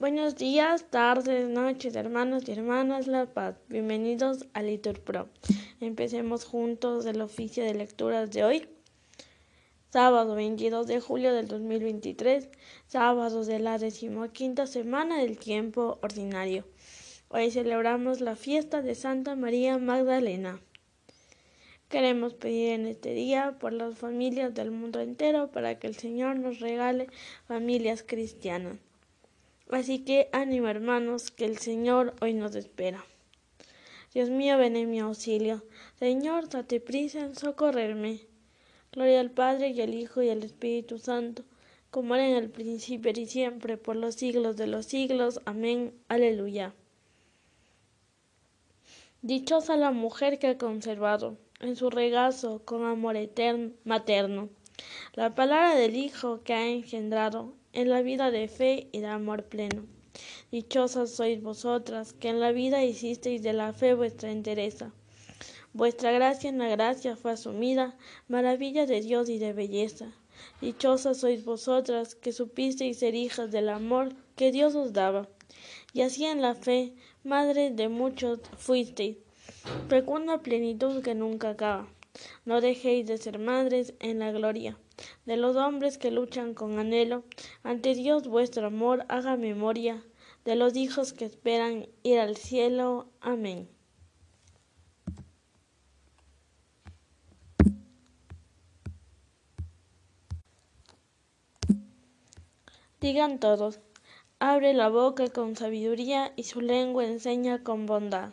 Buenos días, tardes, noches, hermanos y hermanas La Paz. Bienvenidos a Litur Pro. Empecemos juntos el oficio de lecturas de hoy. Sábado 22 de julio del 2023, sábado de la decimoquinta semana del tiempo ordinario. Hoy celebramos la fiesta de Santa María Magdalena. Queremos pedir en este día por las familias del mundo entero para que el Señor nos regale familias cristianas. Así que ánimo hermanos, que el Señor hoy nos espera. Dios mío, ven en mi auxilio. Señor, date prisa en socorrerme. Gloria al Padre y al Hijo y al Espíritu Santo, como era en el principio y siempre, por los siglos de los siglos. Amén. Aleluya. Dichosa la mujer que ha conservado en su regazo con amor eterno, materno, la palabra del Hijo que ha engendrado en la vida de fe y de amor pleno. Dichosas sois vosotras, que en la vida hicisteis de la fe vuestra entereza. Vuestra gracia en la gracia fue asumida, maravilla de Dios y de belleza. Dichosas sois vosotras, que supisteis ser hijas del amor que Dios os daba. Y así en la fe, madre de muchos fuisteis, Fecunda plenitud que nunca acaba. No dejéis de ser madres en la gloria de los hombres que luchan con anhelo. Ante Dios vuestro amor haga memoria de los hijos que esperan ir al cielo. Amén. Digan todos, abre la boca con sabiduría y su lengua enseña con bondad.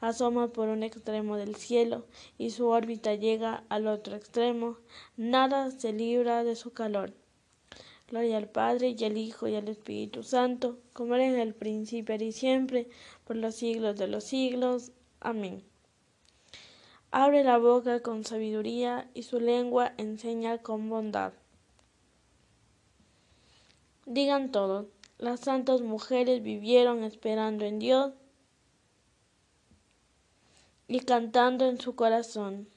asoma por un extremo del cielo y su órbita llega al otro extremo, nada se libra de su calor. Gloria al Padre y al Hijo y al Espíritu Santo, como era en el principio y siempre, por los siglos de los siglos. Amén. Abre la boca con sabiduría y su lengua enseña con bondad. Digan todos, las santas mujeres vivieron esperando en Dios y cantando en su corazón.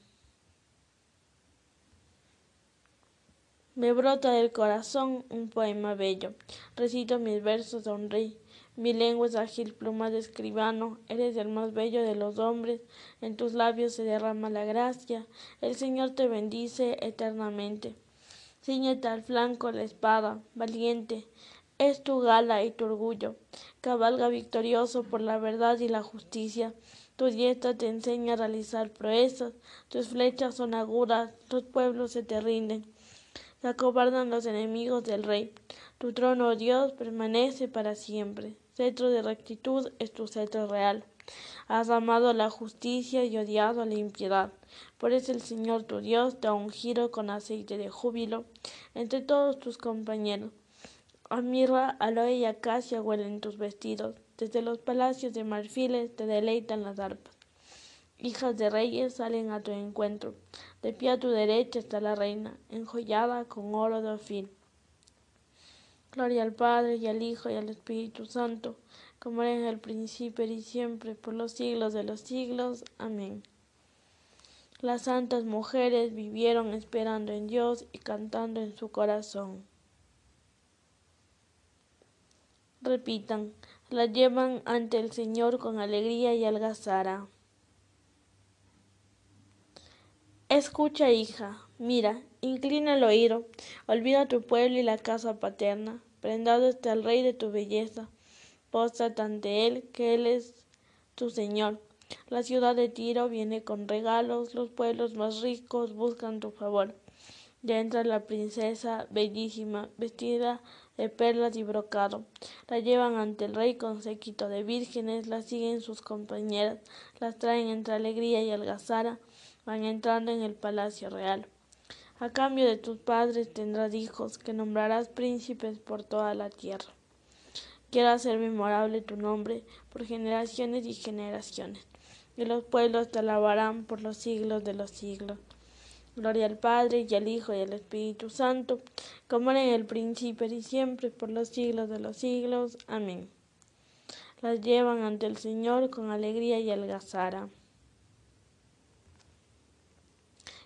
Me brota del corazón un poema bello. Recito mis versos, sonreí. Mi lengua es ágil pluma de escribano. Eres el más bello de los hombres. En tus labios se derrama la gracia. El Señor te bendice eternamente. Cíñete al flanco la espada, valiente. Es tu gala y tu orgullo. Cabalga victorioso por la verdad y la justicia. Tu dieta te enseña a realizar proezas, tus flechas son agudas, los pueblos se te rinden. Se acobardan los enemigos del rey. Tu trono, oh Dios, permanece para siempre. Cetro de rectitud es tu cetro real. Has amado la justicia y odiado la impiedad. Por eso el Señor tu Dios te ha ungido con aceite de júbilo entre todos tus compañeros. A mirra, aloe y acacia huelen tus vestidos. Desde los palacios de marfiles te deleitan las arpas. Hijas de reyes salen a tu encuentro. De pie a tu derecha está la reina, enjollada con oro de ofil. Gloria al Padre y al Hijo y al Espíritu Santo, como era en el principio y siempre, por los siglos de los siglos. Amén. Las santas mujeres vivieron esperando en Dios y cantando en su corazón. Repitan, la llevan ante el Señor con alegría y algazara. Escucha, hija, mira, inclina el oído, olvida tu pueblo y la casa paterna, prendado está el rey de tu belleza, póstrate ante él, que él es tu Señor. La ciudad de Tiro viene con regalos, los pueblos más ricos buscan tu favor. Ya entra la princesa bellísima, vestida de perlas y brocado. La llevan ante el rey con séquito de vírgenes, la siguen sus compañeras, las traen entre alegría y algazara, van entrando en el palacio real. A cambio de tus padres tendrás hijos, que nombrarás príncipes por toda la tierra. Quiero hacer memorable tu nombre por generaciones y generaciones, y los pueblos te alabarán por los siglos de los siglos. Gloria al Padre y al Hijo y al Espíritu Santo, como era en el principio y siempre, por los siglos de los siglos. Amén. Las llevan ante el Señor con alegría y algazara.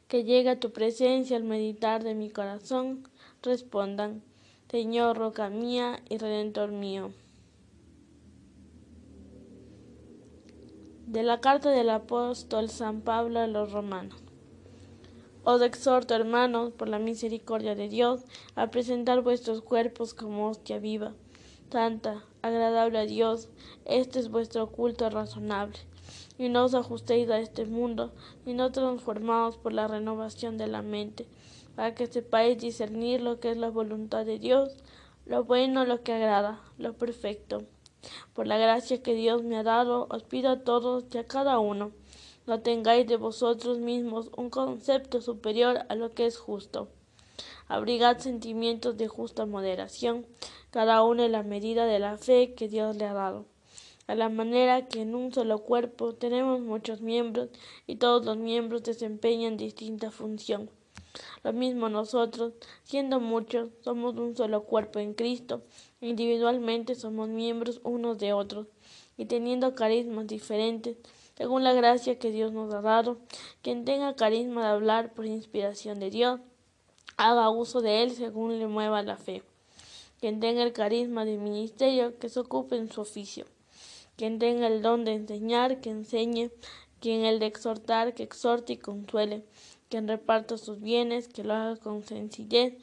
Que llegue a tu presencia al meditar de mi corazón, respondan, Señor, roca mía y redentor mío. De la carta del apóstol San Pablo a los romanos. Os exhorto, hermanos, por la misericordia de Dios, a presentar vuestros cuerpos como hostia viva, santa, agradable a Dios. Este es vuestro culto razonable. Y no os ajustéis a este mundo, sino transformaos por la renovación de la mente, para que sepáis discernir lo que es la voluntad de Dios, lo bueno, lo que agrada, lo perfecto. Por la gracia que Dios me ha dado, os pido a todos y a cada uno no tengáis de vosotros mismos un concepto superior a lo que es justo. Abrigad sentimientos de justa moderación, cada uno en la medida de la fe que Dios le ha dado. A la manera que en un solo cuerpo tenemos muchos miembros y todos los miembros desempeñan distinta función. Lo mismo nosotros, siendo muchos, somos un solo cuerpo en Cristo, individualmente somos miembros unos de otros, y teniendo carismas diferentes, según la gracia que Dios nos ha dado. Quien tenga carisma de hablar por inspiración de Dios, haga uso de él según le mueva la fe. Quien tenga el carisma de ministerio, que se ocupe en su oficio. Quien tenga el don de enseñar, que enseñe. Quien el de exhortar, que exhorte y consuele. Quien reparta sus bienes, que lo haga con sencillez.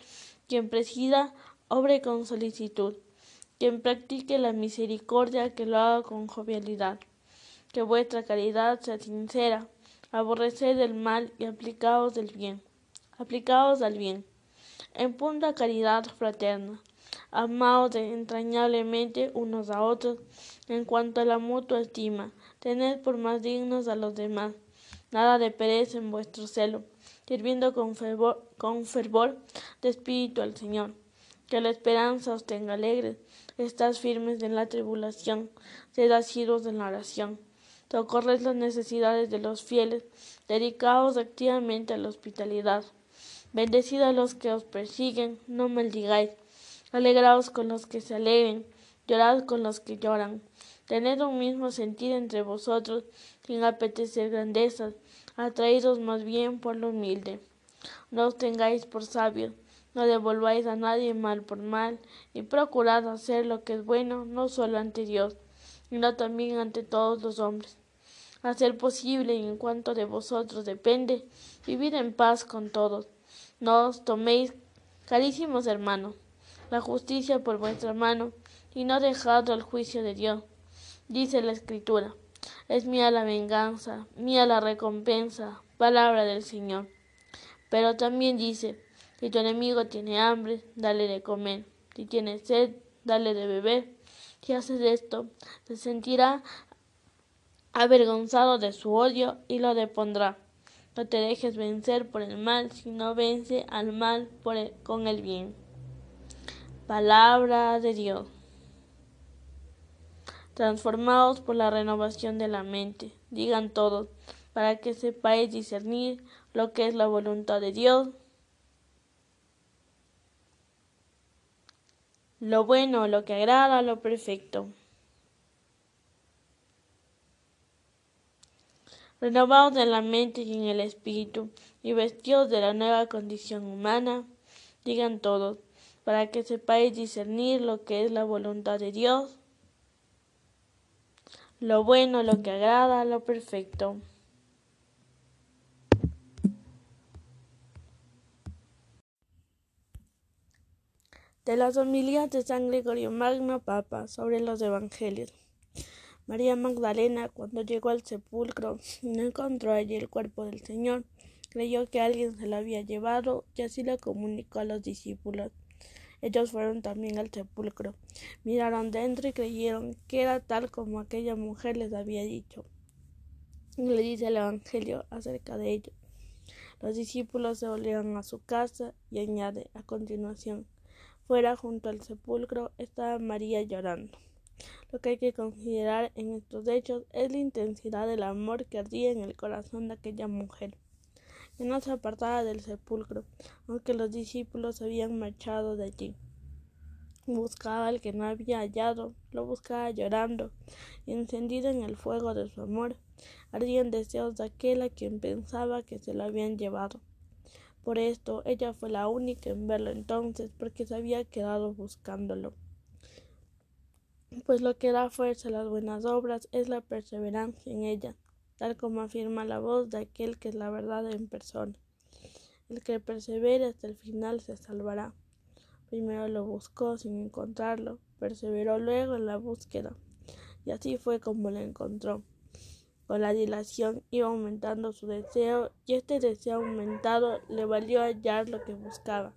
Quien presida, obre con solicitud. Quien practique la misericordia, que lo haga con jovialidad que vuestra caridad sea sincera, aborreced el mal y aplicaos del bien, aplicaos al bien. En punta caridad fraterna, amaos entrañablemente unos a otros, en cuanto a la mutua estima, tened por más dignos a los demás, nada de pereza en vuestro celo, sirviendo con fervor, de espíritu al Señor. Que la esperanza os tenga alegres, estás firmes en la tribulación, sed asiduos en la oración socorred las necesidades de los fieles, dedicaos activamente a la hospitalidad. Bendecid a los que os persiguen, no maldigáis. Alegraos con los que se alegren, llorad con los que lloran. Tened un mismo sentir entre vosotros, sin apetecer grandezas, atraídos más bien por lo humilde. No os tengáis por sabios, no devolváis a nadie mal por mal, y procurad hacer lo que es bueno, no solo ante Dios, sino también ante todos los hombres. Hacer posible en cuanto de vosotros depende, vivir en paz con todos. No os toméis, carísimos hermanos, la justicia por vuestra mano, y no dejad al juicio de Dios. Dice la Escritura, es mía la venganza, mía la recompensa, palabra del Señor. Pero también dice, si tu enemigo tiene hambre, dale de comer, si tiene sed, dale de beber si haces esto, se sentirá avergonzado de su odio y lo depondrá. No te dejes vencer por el mal, sino vence al mal con el bien. Palabra de Dios. Transformados por la renovación de la mente, digan todos, para que sepáis discernir lo que es la voluntad de Dios, lo bueno, lo que agrada, lo perfecto. Renovados en la mente y en el espíritu, y vestidos de la nueva condición humana, digan todos, para que sepáis discernir lo que es la voluntad de Dios, lo bueno, lo que agrada, lo perfecto. De las homilías de San Gregorio Magno Papa sobre los Evangelios. María Magdalena, cuando llegó al sepulcro no encontró allí el cuerpo del Señor, creyó que alguien se lo había llevado y así lo comunicó a los discípulos. Ellos fueron también al sepulcro, miraron dentro y creyeron que era tal como aquella mujer les había dicho. Le dice el Evangelio acerca de ello. Los discípulos se volvieron a su casa y añade a continuación, fuera junto al sepulcro estaba María llorando. Lo que hay que considerar en estos hechos es la intensidad del amor que ardía en el corazón de aquella mujer, que no se apartaba del sepulcro, aunque los discípulos habían marchado de allí. Buscaba al que no había hallado, lo buscaba llorando, y encendido en el fuego de su amor, ardían deseos de aquel a quien pensaba que se lo habían llevado. Por esto ella fue la única en verlo entonces, porque se había quedado buscándolo. Pues lo que da fuerza a las buenas obras es la perseverancia en ellas, tal como afirma la voz de aquel que es la verdad en persona. El que persevere hasta el final se salvará. Primero lo buscó sin encontrarlo, perseveró luego en la búsqueda, y así fue como lo encontró. Con la dilación iba aumentando su deseo, y este deseo aumentado le valió hallar lo que buscaba.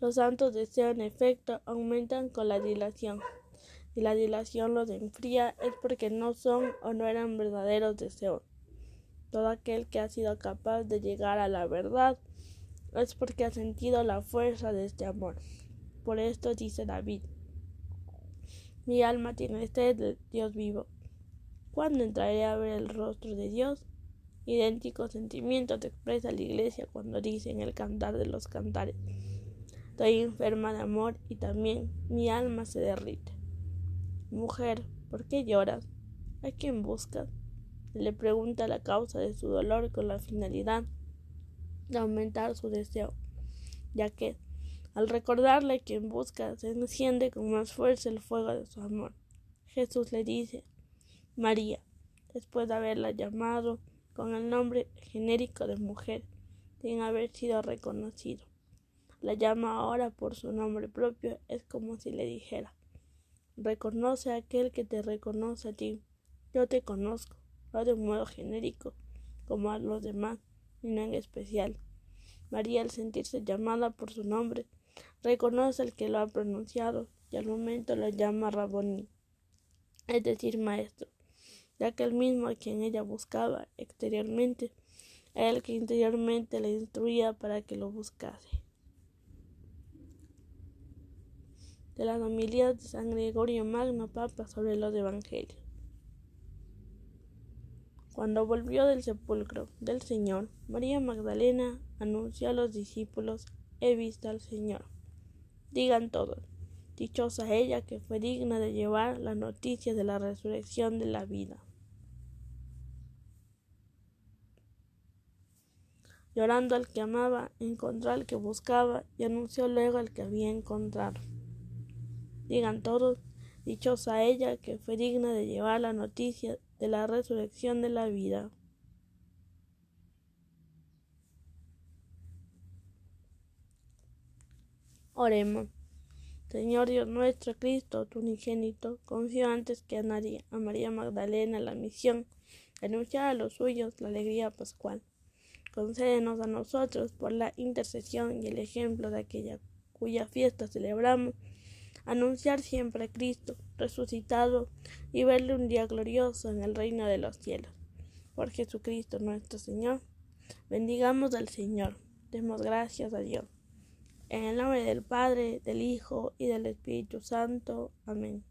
Los santos deseos, en efecto, aumentan con la dilación. Si la dilación los enfría es porque no son o no eran verdaderos deseos. Todo aquel que ha sido capaz de llegar a la verdad es porque ha sentido la fuerza de este amor. Por esto dice David, mi alma tiene sed Dios vivo. ¿Cuándo entraré a ver el rostro de Dios? Idénticos sentimientos expresa la iglesia cuando dice en el cantar de los cantares, estoy enferma de amor y también mi alma se derrite. Mujer, ¿por qué lloras? ¿A quién buscas? le pregunta la causa de su dolor con la finalidad de aumentar su deseo, ya que al recordarle a quien busca se enciende con más fuerza el fuego de su amor. Jesús le dice María, después de haberla llamado con el nombre genérico de mujer, sin haber sido reconocido. La llama ahora por su nombre propio, es como si le dijera Reconoce a aquel que te reconoce a ti. Yo te conozco, no de un modo genérico, como a los demás, no en especial. María, al sentirse llamada por su nombre, reconoce al que lo ha pronunciado y al momento lo llama Raboni, es decir, maestro, ya que el mismo a quien ella buscaba exteriormente era el que interiormente le instruía para que lo buscase. De las homilías de San Gregorio Magno Papa sobre los Evangelios. Cuando volvió del sepulcro del Señor, María Magdalena anunció a los discípulos, he visto al Señor. Digan todos, dichosa ella que fue digna de llevar la noticia de la resurrección de la vida. Llorando al que amaba, encontró al que buscaba y anunció luego al que había encontrado. Digan todos, dichosa ella que fue digna de llevar la noticia de la resurrección de la vida. Oremos. Señor Dios nuestro, Cristo, tu unigénito, confío antes que a nadie, a María Magdalena, la misión anunciar a los suyos la alegría pascual. Concédenos a nosotros, por la intercesión y el ejemplo de aquella cuya fiesta celebramos, anunciar siempre a Cristo resucitado y verle un día glorioso en el reino de los cielos. Por Jesucristo nuestro Señor. Bendigamos al Señor. Demos gracias a Dios. En el nombre del Padre, del Hijo y del Espíritu Santo. Amén.